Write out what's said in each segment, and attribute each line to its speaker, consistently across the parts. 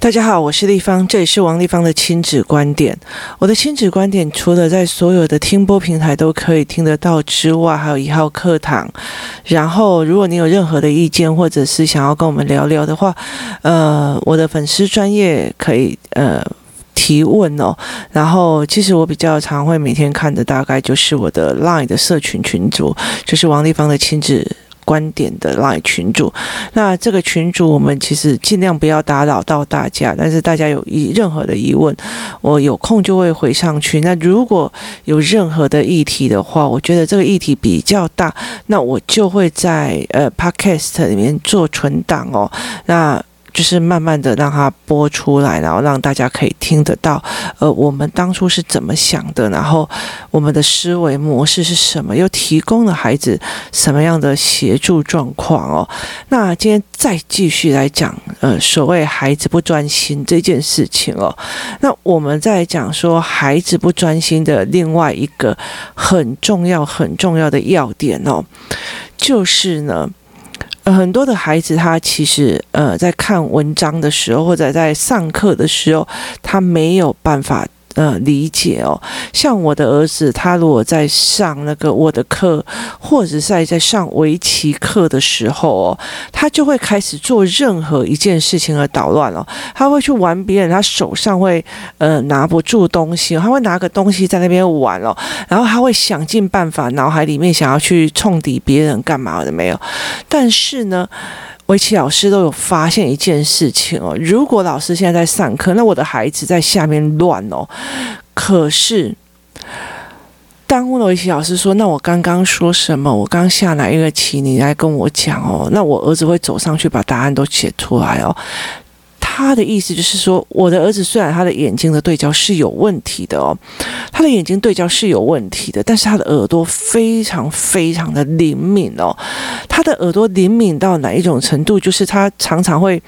Speaker 1: 大家好，我是丽芳，这里是王丽芳的亲子观点。我的亲子观点除了在所有的听播平台都可以听得到之外，还有一号课堂。然后，如果你有任何的意见，或者是想要跟我们聊聊的话，呃，我的粉丝专业可以呃提问哦。然后，其实我比较常会每天看的，大概就是我的 LINE 的社群群组，就是王丽芳的亲子。观点的 LINE 群组，那这个群组我们其实尽量不要打扰到大家，但是大家有疑任何的疑问，我有空就会回上去。那如果有任何的议题的话，我觉得这个议题比较大，那我就会在呃 Podcast 里面做存档哦。那就是慢慢的让它播出来，然后让大家可以听得到，呃，我们当初是怎么想的，然后我们的思维模式是什么，又提供了孩子什么样的协助状况哦。那今天再继续来讲，呃，所谓孩子不专心这件事情哦。那我们在讲说孩子不专心的另外一个很重要很重要的要点哦，就是呢。很多的孩子，他其实呃，在看文章的时候，或者在上课的时候，他没有办法。呃，理解哦。像我的儿子，他如果在上那个我的课，或者是在在上围棋课的时候哦，他就会开始做任何一件事情而捣乱了。他会去玩别人，他手上会呃拿不住东西，他会拿个东西在那边玩了，然后他会想尽办法，脑海里面想要去冲抵别人干嘛的没有。但是呢。围棋老师都有发现一件事情哦，如果老师现在在上课，那我的孩子在下面乱哦。可是，当围棋老师说：“那我刚刚说什么？我刚下来一个棋？你来跟我讲哦。”那我儿子会走上去把答案都写出来哦。他的意思就是说，我的儿子虽然他的眼睛的对焦是有问题的哦，他的眼睛对焦是有问题的，但是他的耳朵非常非常的灵敏哦。他的耳朵灵敏到哪一种程度？就是他常常会，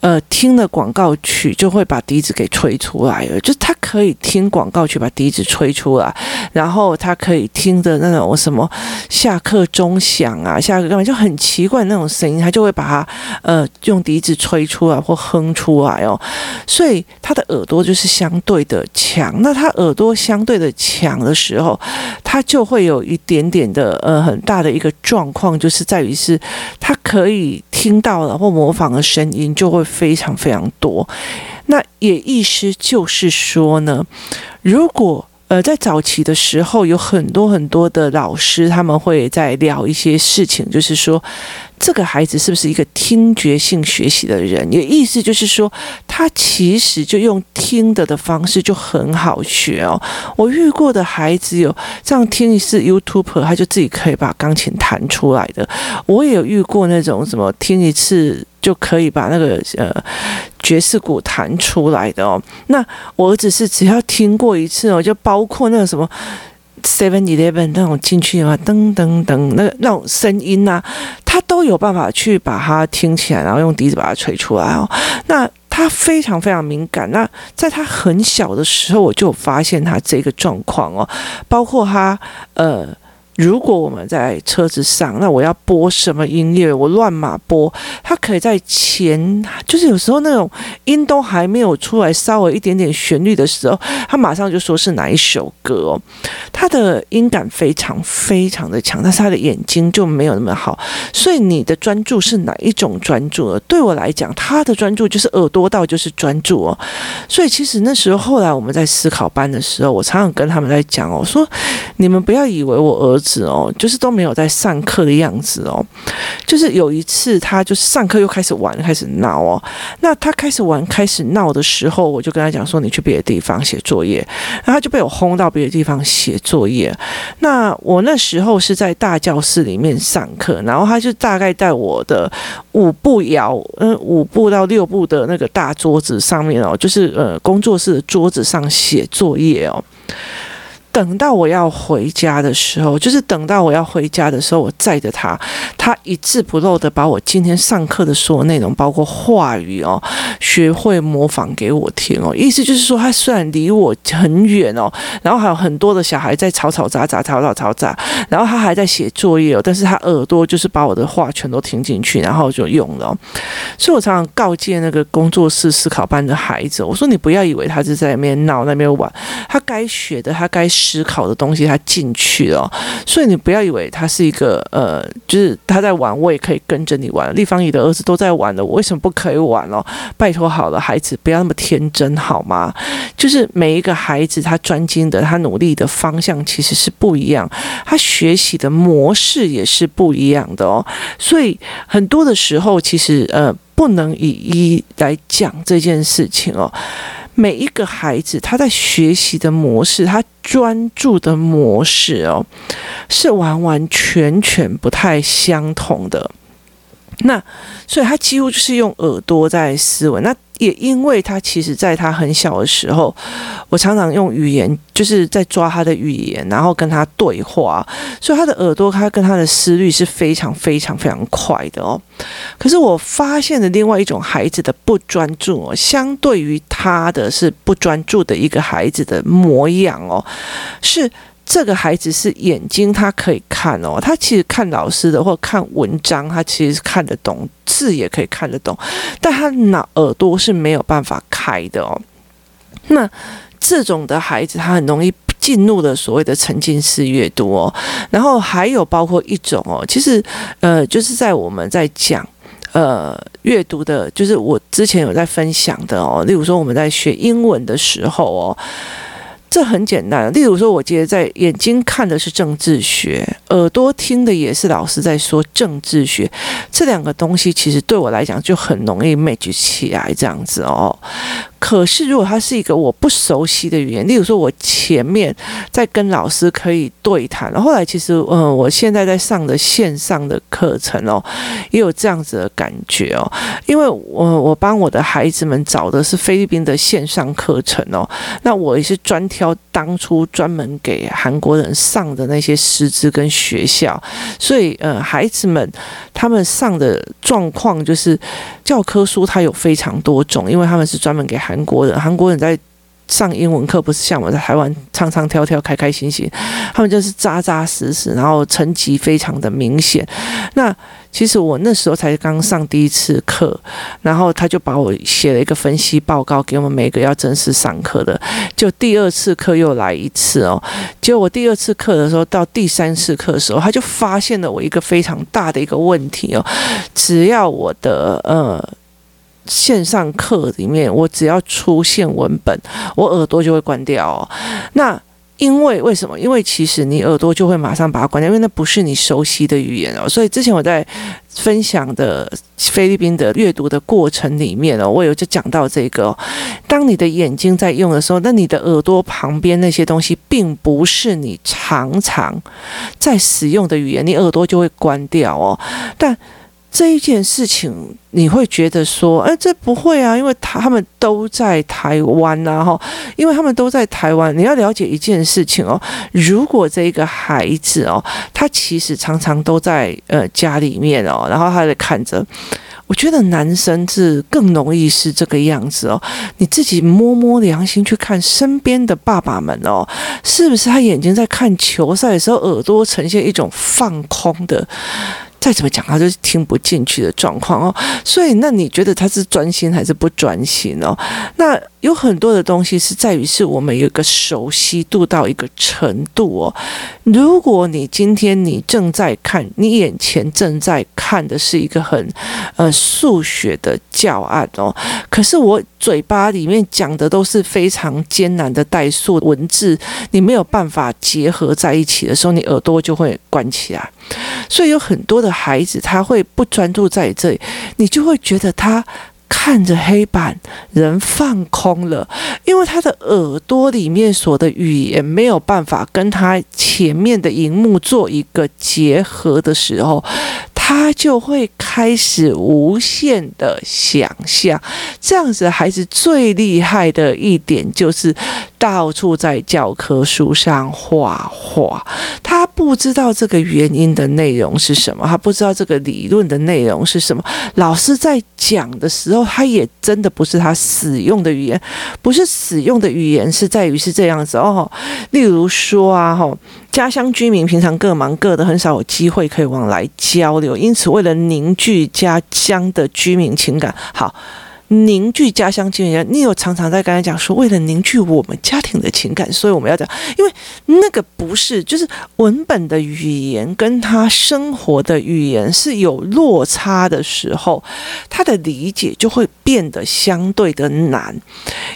Speaker 1: 呃，听了广告曲就会把笛子给吹出来了，就他可以听广告曲把笛子吹出来，然后他可以听的那种什么下课钟响啊，下课干嘛就很奇怪那种声音，他就会把它呃用笛子吹出来或哼出。出来哦，所以他的耳朵就是相对的强。那他耳朵相对的强的时候，他就会有一点点的呃很大的一个状况，就是在于是他可以听到了或模仿的声音就会非常非常多。那也意思就是说呢，如果呃在早期的时候有很多很多的老师，他们会在聊一些事情，就是说。这个孩子是不是一个听觉性学习的人？也意思就是说，他其实就用听的的方式就很好学哦。我遇过的孩子有这样听一次 YouTube，他就自己可以把钢琴弹出来的。我也有遇过那种什么听一次就可以把那个呃爵士鼓弹出来的哦。那我儿子是只要听过一次哦，就包括那个什么。Seven Eleven 那种进去的话，噔噔噔，那那种声音呐、他都有办法去把它听起来，然后用笛子把它吹出来哦。那他非常非常敏感。那在他很小的时候，我就发现他这个状况哦，包括他呃。如果我们在车子上，那我要播什么音乐？我乱码播，他可以在前，就是有时候那种音都还没有出来，稍微一点点旋律的时候，他马上就说是哪一首歌。他的音感非常非常的强，但是他的眼睛就没有那么好。所以你的专注是哪一种专注呢？对我来讲，他的专注就是耳朵到就是专注哦。所以其实那时候后来我们在思考班的时候，我常常跟他们在讲哦，说你们不要以为我儿子。子哦，就是都没有在上课的样子哦。就是有一次，他就是上课又开始玩，开始闹哦。那他开始玩、开始闹的时候，我就跟他讲说：“你去别的地方写作业。”然后他就被我轰到别的地方写作业。那我那时候是在大教室里面上课，然后他就大概在我的五步摇，嗯，五步到六步的那个大桌子上面哦，就是呃工作室的桌子上写作业哦。等到我要回家的时候，就是等到我要回家的时候，我载着他，他一字不漏的把我今天上课的所有内容，包括话语哦，学会模仿给我听哦。意思就是说，他虽然离我很远哦，然后还有很多的小孩在吵吵杂杂、吵吵吵杂，然后他还在写作业哦，但是他耳朵就是把我的话全都听进去，然后就用了。所以我常常告诫那个工作室思考班的孩子，我说你不要以为他是在那边闹、那边玩，他该学的，他该。思考的东西他进去了，所以你不要以为他是一个呃，就是他在玩，我也可以跟着你玩。立方体的儿子都在玩了，我为什么不可以玩哦？拜托好了，孩子不要那么天真好吗？就是每一个孩子他专精的，他努力的方向其实是不一样，他学习的模式也是不一样的哦。所以很多的时候，其实呃，不能以一来讲这件事情哦。每一个孩子他在学习的模式，他专注的模式哦，是完完全全不太相同的。那所以他几乎就是用耳朵在思维。那也因为他其实在他很小的时候，我常常用语言就是在抓他的语言，然后跟他对话，所以他的耳朵他跟他的思虑是非常非常非常快的哦。可是我发现的另外一种孩子的不专注哦，相对于他的是不专注的一个孩子的模样哦，是。这个孩子是眼睛，他可以看哦，他其实看老师的或看文章，他其实是看得懂，字也可以看得懂，但他脑耳朵是没有办法开的哦。那这种的孩子，他很容易进入了所谓的沉浸式阅读哦。然后还有包括一种哦，其实呃，就是在我们在讲呃阅读的，就是我之前有在分享的哦，例如说我们在学英文的时候哦。这很简单，例如说，我觉得在眼睛看的是政治学，耳朵听的也是老师在说政治学，这两个东西其实对我来讲就很容易 match 起来这样子哦。可是，如果它是一个我不熟悉的语言，例如说，我前面在跟老师可以对谈，后来其实，嗯，我现在在上的线上的课程哦，也有这样子的感觉哦，因为我我帮我的孩子们找的是菲律宾的线上课程哦，那我也是专挑当初专门给韩国人上的那些师资跟学校，所以，呃，孩子们他们上的状况就是教科书它有非常多种，因为他们是专门给韩。国人，韩国人在上英文课，不是像我在台湾唱唱跳跳、开开心心，他们就是扎扎实实，然后成绩非常的明显。那其实我那时候才刚上第一次课，然后他就把我写了一个分析报告给我们每个要正式上课的。就第二次课又来一次哦，结果我第二次课的时候，到第三次课的时候，他就发现了我一个非常大的一个问题哦，只要我的呃。线上课里面，我只要出现文本，我耳朵就会关掉哦。那因为为什么？因为其实你耳朵就会马上把它关掉，因为那不是你熟悉的语言哦。所以之前我在分享的菲律宾的阅读的过程里面哦，我有就讲到这个：当你的眼睛在用的时候，那你的耳朵旁边那些东西，并不是你常常在使用的语言，你耳朵就会关掉哦。但这一件事情，你会觉得说，哎，这不会啊，因为他他们都在台湾呐，哈，因为他们都在台湾。你要了解一件事情哦，如果这个孩子哦，他其实常常都在呃家里面哦，然后他在看着，我觉得男生是更容易是这个样子哦。你自己摸摸良心去看身边的爸爸们哦，是不是他眼睛在看球赛的时候，耳朵呈现一种放空的？再怎么讲，他就是听不进去的状况哦。所以，那你觉得他是专心还是不专心哦？那有很多的东西是在于是我们有一个熟悉度到一个程度哦。如果你今天你正在看，你眼前正在看的是一个很呃数学的教案哦，可是我嘴巴里面讲的都是非常艰难的代数文字，你没有办法结合在一起的时候，你耳朵就会关起来。所以有很多的孩子他会不专注在这里，你就会觉得他看着黑板，人放空了，因为他的耳朵里面所的语言没有办法跟他前面的荧幕做一个结合的时候。他就会开始无限的想象，这样子孩子最厉害的一点就是到处在教科书上画画，他不知道这个原因的内容是什么，他不知道这个理论的内容是什么。老师在讲的时候，他也真的不是他使用的语言，不是使用的语言，是在于是这样子哦。例如说啊，哈，家乡居民平常各忙各的，很少有机会可以往来交流，因此为了凝聚家乡的居民情感，好。凝聚家乡情感，你有常常在刚才讲说，为了凝聚我们家庭的情感，所以我们要讲，因为那个不是，就是文本的语言跟他生活的语言是有落差的时候，他的理解就会变得相对的难。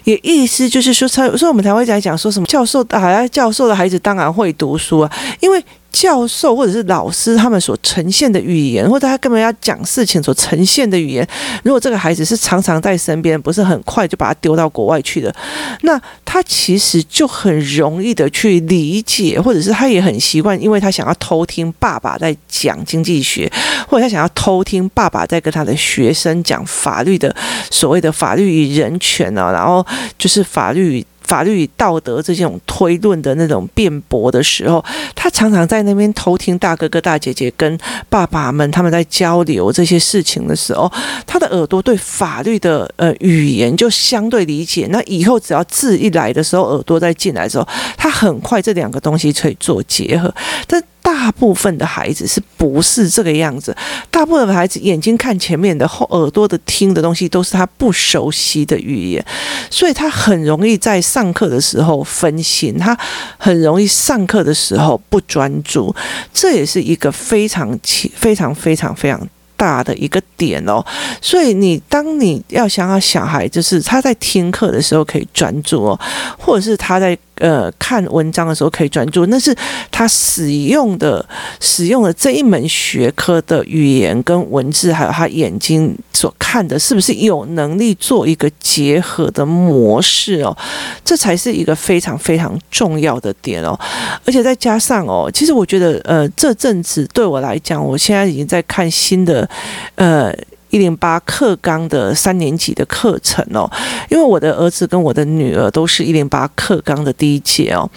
Speaker 1: 也意思就是说，才所以我们才会在讲说什么教授，好像教授的孩子当然会读书啊，因为。教授或者是老师他们所呈现的语言，或者他根本要讲事情所呈现的语言，如果这个孩子是常常在身边，不是很快就把他丢到国外去的，那他其实就很容易的去理解，或者是他也很习惯，因为他想要偷听爸爸在讲经济学，或者他想要偷听爸爸在跟他的学生讲法律的所谓的法律与人权啊，然后就是法律。法律与道德这种推论的那种辩驳的时候，他常常在那边偷听大哥哥大姐姐跟爸爸们他们在交流这些事情的时候，他的耳朵对法律的呃语言就相对理解。那以后只要字一来的时候，耳朵再进来的时候，他很快这两个东西可以做结合。但大部分的孩子是不是这个样子？大部分的孩子眼睛看前面的，后耳朵的听的东西都是他不熟悉的语言，所以他很容易在上课的时候分心，他很容易上课的时候不专注，这也是一个非常、非常、非常、非常大的一个点哦。所以你当你要想要小孩，就是他在听课的时候可以专注哦，或者是他在。呃，看文章的时候可以专注，那是他使用的使用的这一门学科的语言跟文字，还有他眼睛所看的，是不是有能力做一个结合的模式哦？这才是一个非常非常重要的点哦。而且再加上哦，其实我觉得，呃，这阵子对我来讲，我现在已经在看新的，呃。一零八课纲的三年级的课程哦，因为我的儿子跟我的女儿都是一零八课纲的第一届哦。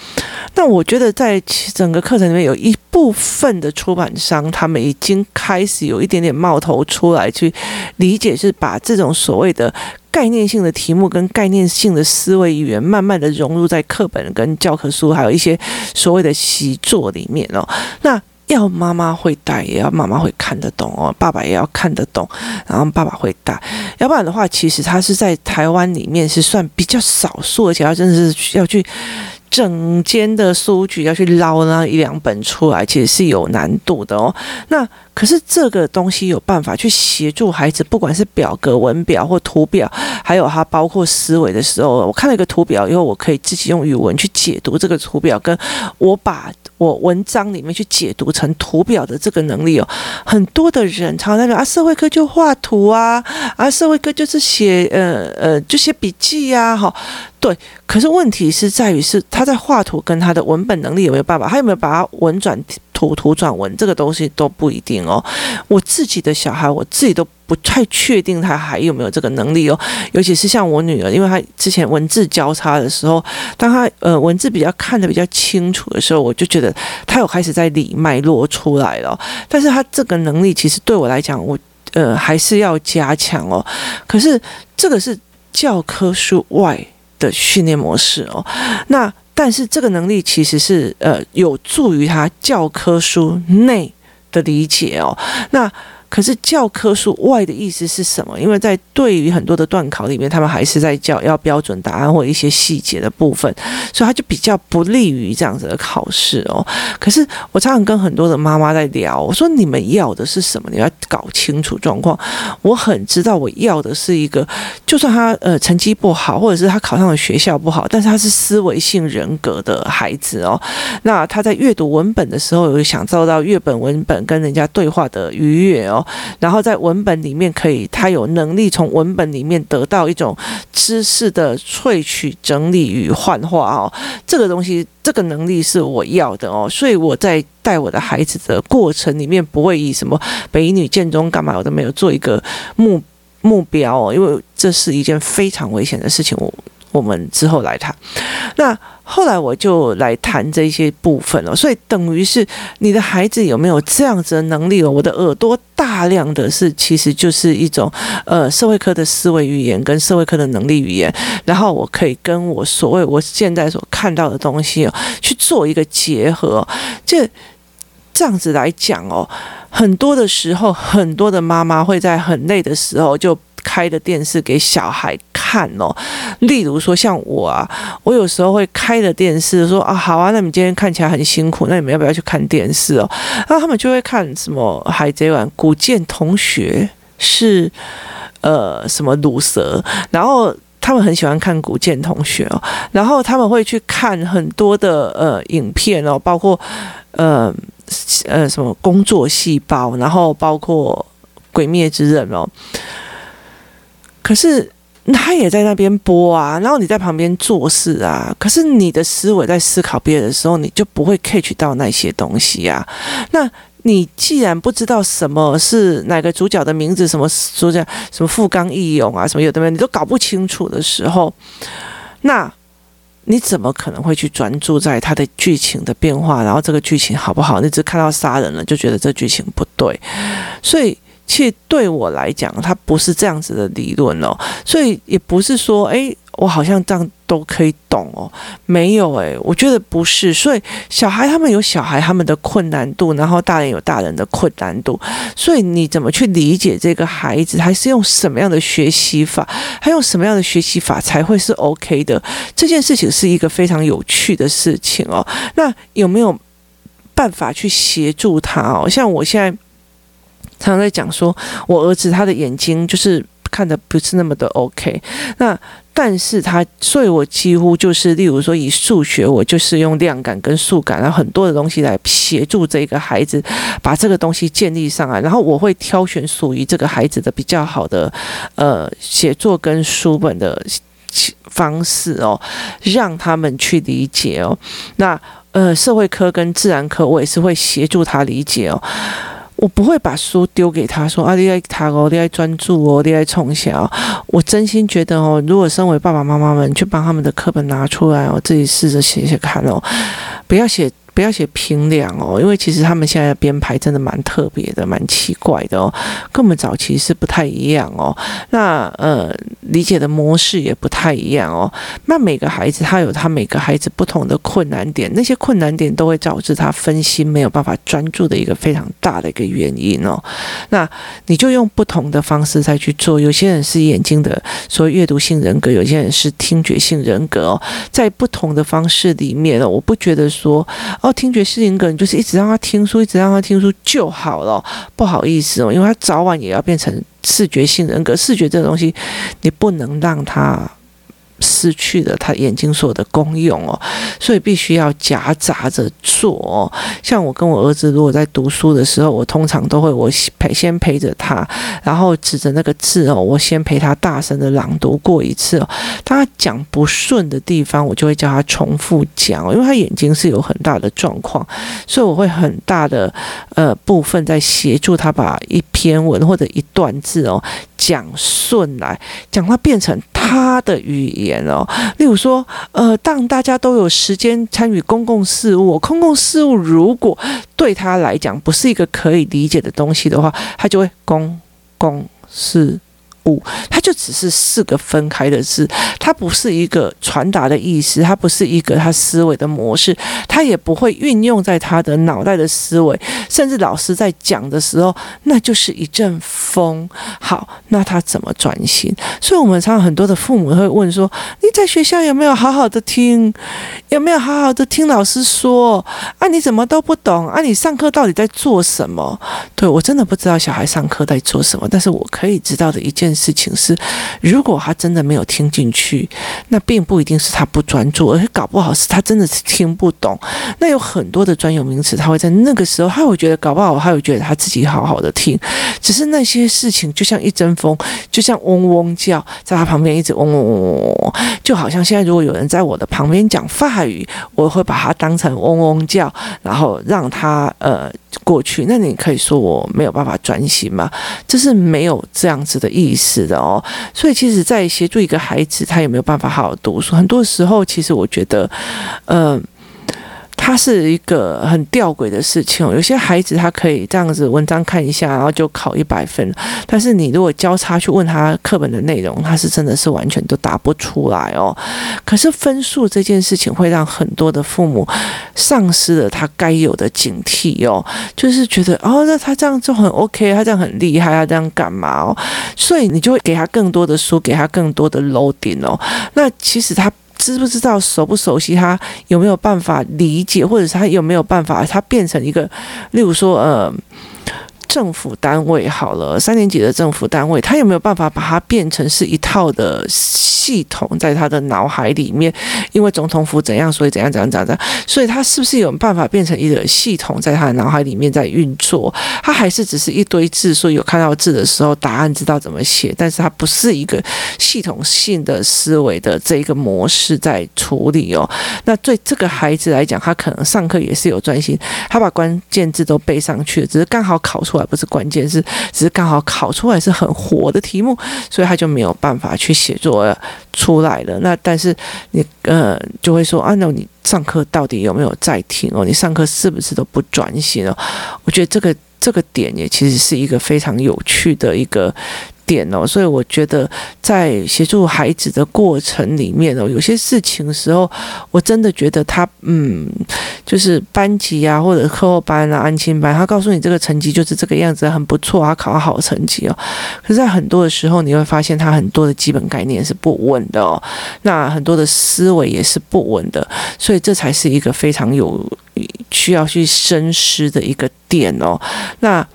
Speaker 1: 那我觉得在整个课程里面，有一部分的出版商他们已经开始有一点点冒头出来去理解，是把这种所谓的概念性的题目跟概念性的思维语言，慢慢的融入在课本跟教科书，还有一些所谓的习作里面哦。那要妈妈会带，也要妈妈会看得懂哦。爸爸也要看得懂，然后爸爸会带。要不然的话，其实他是在台湾里面是算比较少数，而且他真的是要去。整间的书局要去捞那一两本出来，其实是有难度的哦。那可是这个东西有办法去协助孩子，不管是表格、文表或图表，还有它包括思维的时候，我看了一个图表以后，我可以自己用语文去解读这个图表，跟我把我文章里面去解读成图表的这个能力哦。很多的人常常在说啊，社会科就画图啊，啊，社会科就是写呃呃就写笔记呀，哈。对，可是问题是在于是他在画图跟他的文本能力有没有办法，他有没有把它文转图，图转文，这个东西都不一定哦。我自己的小孩，我自己都不太确定他还有没有这个能力哦。尤其是像我女儿，因为她之前文字交叉的时候，当她呃文字比较看得比较清楚的时候，我就觉得她有开始在理脉络出来了。但是她这个能力其实对我来讲，我呃还是要加强哦。可是这个是教科书外。的训练模式哦，那但是这个能力其实是呃有助于他教科书内的理解哦，那。可是教科书外的意思是什么？因为在对于很多的段考里面，他们还是在教要标准答案或一些细节的部分，所以他就比较不利于这样子的考试哦。可是我常常跟很多的妈妈在聊，我说你们要的是什么？你要搞清楚状况。我很知道我要的是一个，就算他呃成绩不好，或者是他考上的学校不好，但是他是思维性人格的孩子哦。那他在阅读文本的时候，有想做到阅本文本跟人家对话的愉悦哦。然后在文本里面可以，他有能力从文本里面得到一种知识的萃取、整理与幻化哦。这个东西，这个能力是我要的哦。所以我在带我的孩子的过程里面，不会以什么北女、建中干嘛，我都没有做一个目目标哦，因为这是一件非常危险的事情。我我们之后来谈。那后来我就来谈这些部分了，所以等于是你的孩子有没有这样子的能力哦？我的耳朵大量的是其实就是一种呃社会科的思维语言跟社会科的能力语言，然后我可以跟我所谓我现在所看到的东西哦去做一个结合，这这样子来讲哦，很多的时候很多的妈妈会在很累的时候就。开的电视给小孩看哦，例如说像我啊，我有时候会开的电视说啊，好啊，那你今天看起来很辛苦，那你们要不要去看电视哦？然后他们就会看什么《海贼王》，古剑同学是呃什么鲁蛇，然后他们很喜欢看古剑同学哦，然后他们会去看很多的呃影片哦，包括呃呃什么工作细胞，然后包括鬼灭之刃哦。可是他也在那边播啊，然后你在旁边做事啊。可是你的思维在思考别人的时候，你就不会 catch 到那些东西啊。那你既然不知道什么是哪个主角的名字，什么主角什么富冈义勇啊，什么有的没有，你都搞不清楚的时候，那你怎么可能会去专注在他的剧情的变化？然后这个剧情好不好？你只看到杀人了，就觉得这剧情不对，所以。其实对我来讲，它不是这样子的理论哦，所以也不是说，诶，我好像这样都可以懂哦，没有诶，我觉得不是。所以小孩他们有小孩他们的困难度，然后大人有大人的困难度，所以你怎么去理解这个孩子，还是用什么样的学习法，还用什么样的学习法才会是 OK 的？这件事情是一个非常有趣的事情哦。那有没有办法去协助他哦？像我现在。常常在讲说，我儿子他的眼睛就是看的不是那么的 OK，那但是他，所以我几乎就是，例如说以数学，我就是用量感跟数感，然后很多的东西来协助这个孩子把这个东西建立上来，然后我会挑选属于这个孩子的比较好的呃写作跟书本的方式哦，让他们去理解哦。那呃社会科跟自然科，我也是会协助他理解哦。我不会把书丢给他说啊，你爱他哦，你爱专注哦，你爱从小。我真心觉得哦，如果身为爸爸妈妈们去帮他们的课本拿出来我，自己试着写写看哦，不要写。不要写评量哦，因为其实他们现在的编排真的蛮特别的，蛮奇怪的哦，跟我们早期是不太一样哦。那呃，理解的模式也不太一样哦。那每个孩子他有他每个孩子不同的困难点，那些困难点都会导致他分心没有办法专注的一个非常大的一个原因哦。那你就用不同的方式再去做。有些人是眼睛的，所谓阅读性人格；有些人是听觉性人格哦。在不同的方式里面哦，我不觉得说。哦，听觉性人格就是一直让他听书，一直让他听书就好了。不好意思哦，因为他早晚也要变成视觉性人格。视觉这个东西，你不能让他。失去了他眼睛所有的功用哦，所以必须要夹杂着做哦。像我跟我儿子如果在读书的时候，我通常都会我陪先陪着他，然后指着那个字哦，我先陪他大声的朗读过一次哦。当他讲不顺的地方，我就会叫他重复讲，因为他眼睛是有很大的状况，所以我会很大的呃部分在协助他把一篇文或者一段字哦。讲顺来，讲他变成他的语言哦。例如说，呃，当大家都有时间参与公共事务，公共事务如果对他来讲不是一个可以理解的东西的话，他就会公共事。物，它就只是四个分开的字，它不是一个传达的意思，它不是一个他思维的模式，他也不会运用在他的脑袋的思维，甚至老师在讲的时候，那就是一阵风。好，那他怎么转型？所以我们常常很多的父母会问说：你在学校有没有好好的听？有没有好好的听老师说？啊，你怎么都不懂？啊，你上课到底在做什么？对，我真的不知道小孩上课在做什么，但是我可以知道的一件。事情是，如果他真的没有听进去，那并不一定是他不专注，而且搞不好是他真的是听不懂。那有很多的专有名词，他会在那个时候，他会觉得搞不好，他会觉得他自己好好的听，只是那些事情就像一阵风，就像嗡嗡叫，在他旁边一直嗡嗡嗡嗡嗡，就好像现在如果有人在我的旁边讲法语，我会把它当成嗡嗡叫，然后让他呃。过去，那你可以说我没有办法专心吗？这是没有这样子的意思的哦。所以，其实，在协助一个孩子，他有没有办法好好读书，很多时候，其实我觉得，嗯、它是一个很吊诡的事情哦。有些孩子他可以这样子文章看一下，然后就考一百分。但是你如果交叉去问他课本的内容，他是真的是完全都答不出来哦。可是分数这件事情会让很多的父母丧失了他该有的警惕哦，就是觉得哦，那他这样就很 OK，他这样很厉害，他这样干嘛哦？所以你就会给他更多的书，给他更多的 loading 哦。那其实他。知不知道熟不熟悉他有没有办法理解，或者是他有没有办法他变成一个，例如说呃。政府单位好了，三年级的政府单位，他有没有办法把它变成是一套的系统，在他的脑海里面？因为总统府怎样，所以怎样怎样怎样，所以他是不是有办法变成一个系统，在他的脑海里面在运作？他还是只是一堆字，说有看到字的时候，答案知道怎么写，但是他不是一个系统性的思维的这一个模式在处理哦。那对这个孩子来讲，他可能上课也是有专心，他把关键字都背上去，只是刚好考出来。不是关键，是只是刚好考出来是很火的题目，所以他就没有办法去写作出来了。那但是你呃就会说啊，照你上课到底有没有在听哦？你上课是不是都不专心哦？我觉得这个这个点也其实是一个非常有趣的一个。点哦，所以我觉得在协助孩子的过程里面哦，有些事情的时候，我真的觉得他嗯，就是班级啊，或者课后班啊、安亲班，他告诉你这个成绩就是这个样子，很不错啊，考好成绩哦。可是，在很多的时候，你会发现他很多的基本概念是不稳的哦，那很多的思维也是不稳的，所以这才是一个非常有需要去深思的一个点哦。那。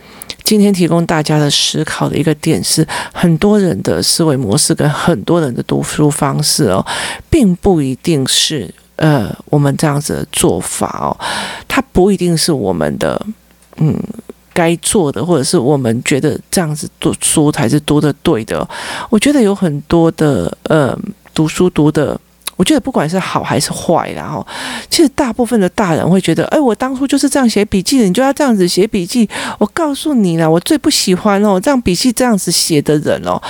Speaker 1: 今天提供大家的思考的一个点是，很多人的思维模式跟很多人的读书方式哦，并不一定是呃我们这样子的做法哦，它不一定是我们的嗯该做的，或者是我们觉得这样子读书才是读的对的。我觉得有很多的呃读书读的。我觉得不管是好还是坏，然后其实大部分的大人会觉得，哎，我当初就是这样写笔记的，你就要这样子写笔记。我告诉你了，我最不喜欢哦，这样笔记这样子写的人哦，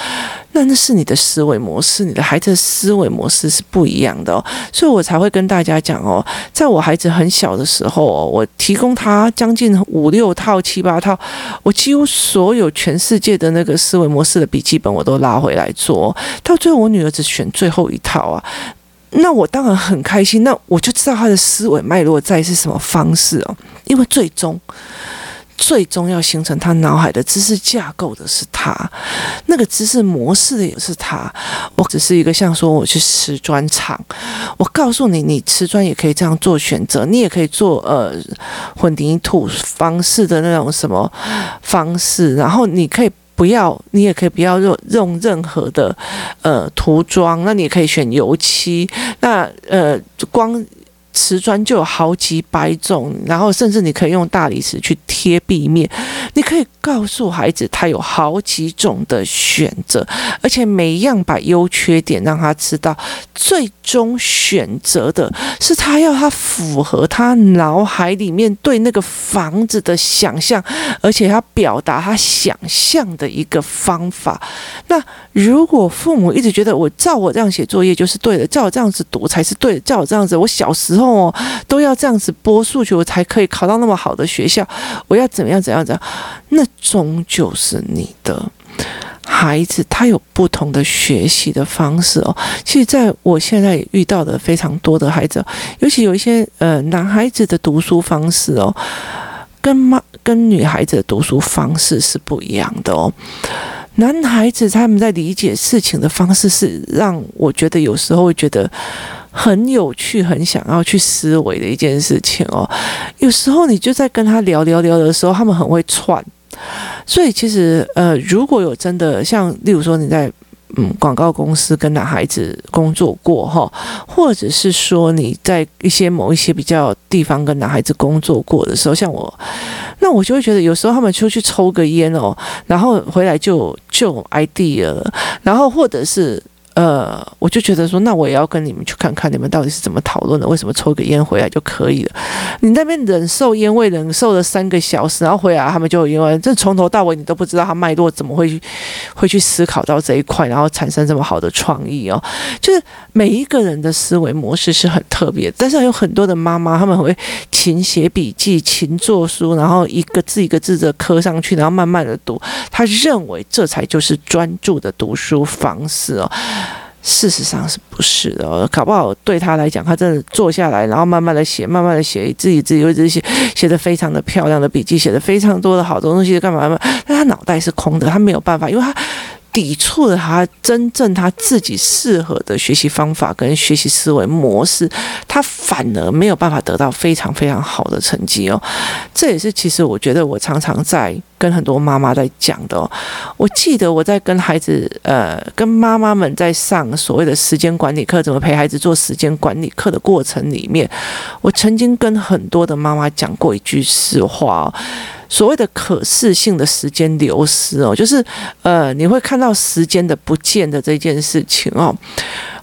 Speaker 1: 那那是你的思维模式，你的孩子的思维模式是不一样的哦，所以我才会跟大家讲哦，在我孩子很小的时候哦，我提供他将近五六套、七八套，我几乎所有全世界的那个思维模式的笔记本我都拉回来做，到最后我女儿只选最后一套啊。那我当然很开心，那我就知道他的思维脉络在是什么方式哦，因为最终，最终要形成他脑海的知识架构的是他，那个知识模式的也是他。我只是一个像说我去瓷砖厂，我告诉你，你瓷砖也可以这样做选择，你也可以做呃混凝土方式的那种什么方式，然后你可以。不要，你也可以不要用用任何的呃涂装，那你可以选油漆，那呃光。瓷砖就有好几百种，然后甚至你可以用大理石去贴壁面。你可以告诉孩子，他有好几种的选择，而且每一样把优缺点让他知道。最终选择的是他要他符合他脑海里面对那个房子的想象，而且他表达他想象的一个方法。那如果父母一直觉得我照我这样写作业就是对的，照我这样子读才是对的，照我这样子，我小时候。哦，都要这样子播数学，我才可以考到那么好的学校。我要怎么样？怎样？怎样？那终究是你的孩子，他有不同的学习的方式哦。其实，在我现在遇到的非常多的孩子，尤其有一些呃男孩子的读书方式哦，跟妈跟女孩子的读书方式是不一样的哦。男孩子他们在理解事情的方式是让我觉得有时候会觉得。很有趣，很想要去思维的一件事情哦。有时候你就在跟他聊聊聊的时候，他们很会串。所以其实呃，如果有真的像，例如说你在嗯广告公司跟男孩子工作过哈，或者是说你在一些某一些比较地方跟男孩子工作过的时候，像我，那我就会觉得有时候他们出去抽个烟哦，然后回来就就 idea，然后或者是。呃，我就觉得说，那我也要跟你们去看看，你们到底是怎么讨论的？为什么抽个烟回来就可以了？你那边忍受烟味，忍受了三个小时，然后回来他们就因为，这从头到尾你都不知道他脉络怎么会 会去思考到这一块，然后产生这么好的创意哦。就是每一个人的思维模式是很特别，但是有很多的妈妈他们会勤写笔记、勤做书，然后一个字一个字的刻上去，然后慢慢的读，他认为这才就是专注的读书方式哦。事实上是不是的？搞不好对他来讲，他真的坐下来，然后慢慢的写，慢慢的写，自己自己会自己写，写的非常的漂亮的笔记，写的非常多的好多东西，干嘛干嘛？但他脑袋是空的，他没有办法，因为他。抵触了他真正他自己适合的学习方法跟学习思维模式，他反而没有办法得到非常非常好的成绩哦。这也是其实我觉得我常常在跟很多妈妈在讲的。我记得我在跟孩子呃跟妈妈们在上所谓的时间管理课，怎么陪孩子做时间管理课的过程里面，我曾经跟很多的妈妈讲过一句实话。所谓的可视性的时间流失哦，就是呃，你会看到时间的不见的这件事情哦，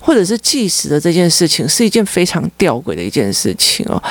Speaker 1: 或者是计时的这件事情，是一件非常吊诡的一件事情哦。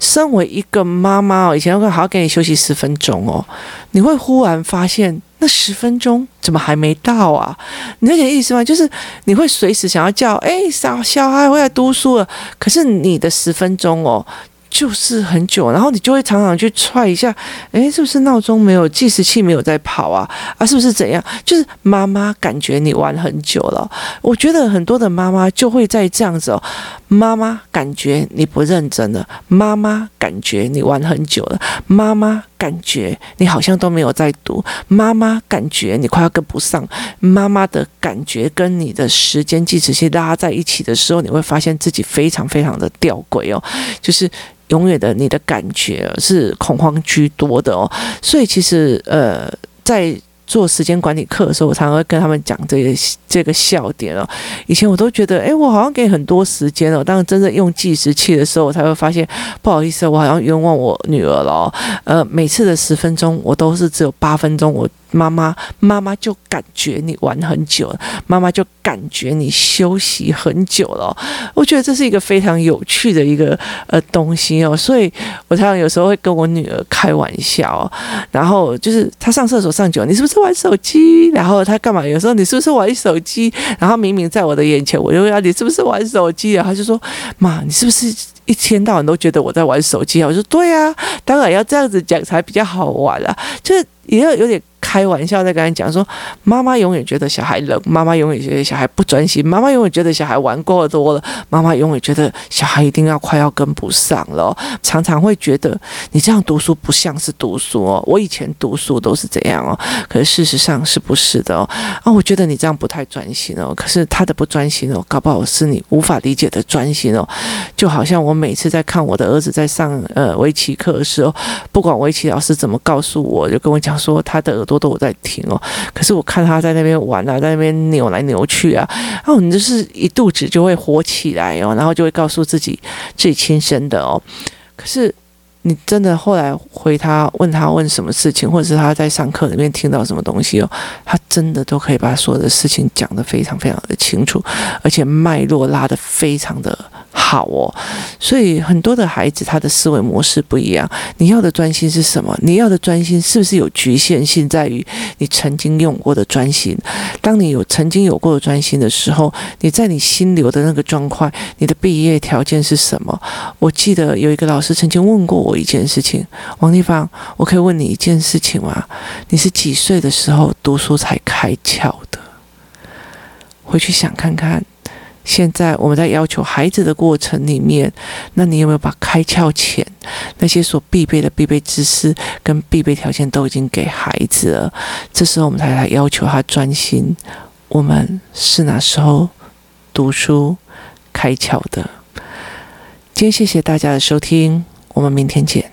Speaker 1: 身为一个妈妈哦，以前会好好给你休息十分钟哦，你会忽然发现那十分钟怎么还没到啊？你有点意思吗？就是你会随时想要叫哎，小小孩回来读书了，可是你的十分钟哦。就是很久，然后你就会常常去踹一下，诶，是不是闹钟没有计时器没有在跑啊？啊，是不是怎样？就是妈妈感觉你玩很久了。我觉得很多的妈妈就会在这样子哦，妈妈感觉你不认真了，妈妈感觉你玩很久了，妈妈感觉你好像都没有在读，妈妈感觉你快要跟不上，妈妈的感觉跟你的时间计时器拉在一起的时候，你会发现自己非常非常的吊诡哦，就是。永远的你的感觉是恐慌居多的哦，所以其实呃，在做时间管理课的时候，我常常会跟他们讲这个这个笑点哦。以前我都觉得，哎，我好像给很多时间哦，当真正用计时器的时候，我才会发现，不好意思，我好像冤枉我女儿了。呃，每次的十分钟，我都是只有八分钟我。妈妈，妈妈就感觉你玩很久，妈妈就感觉你休息很久了。我觉得这是一个非常有趣的一个呃东西哦，所以我常常有时候会跟我女儿开玩笑，然后就是她上厕所上久，你是不是玩手机？然后她干嘛？有时候你是不是玩手机？然后明明在我的眼前，我就问她，你是不是玩手机啊？她就说妈，你是不是一天到晚都觉得我在玩手机啊？我说对啊，当然要这样子讲才比较好玩啊，就也要有点。开玩笑在跟他讲说，妈妈永远觉得小孩冷，妈妈永远觉得小孩不专心，妈妈永远觉得小孩玩过多了，妈妈永远觉得小孩一定要快要跟不上了，常常会觉得你这样读书不像是读书哦。我以前读书都是这样哦，可是事实上是不是的哦？啊，我觉得你这样不太专心哦。可是他的不专心哦，搞不好是你无法理解的专心哦。就好像我每次在看我的儿子在上呃围棋课的时候，不管围棋老师怎么告诉我，就跟我讲说他的耳朵。都我在听哦，可是我看他在那边玩啊，在那边扭来扭去啊，然后你就是一肚子就会火起来哦，然后就会告诉自己自己亲生的哦，可是你真的后来回他问他问什么事情，或者是他在上课里面听到什么东西哦，他真的都可以把所有的事情讲得非常非常的清楚，而且脉络拉得非常的。好哦，所以很多的孩子他的思维模式不一样。你要的专心是什么？你要的专心是不是有局限性，在于你曾经用过的专心？当你有曾经有过的专心的时候，你在你心流的那个状况，你的毕业条件是什么？我记得有一个老师曾经问过我一件事情，王丽芳，我可以问你一件事情吗？你是几岁的时候读书才开窍的？回去想看看。现在我们在要求孩子的过程里面，那你有没有把开窍前那些所必备的必备知识跟必备条件都已经给孩子了？这时候我们才来要求他专心。我们是哪时候读书开窍的？今天谢谢大家的收听，我们明天见。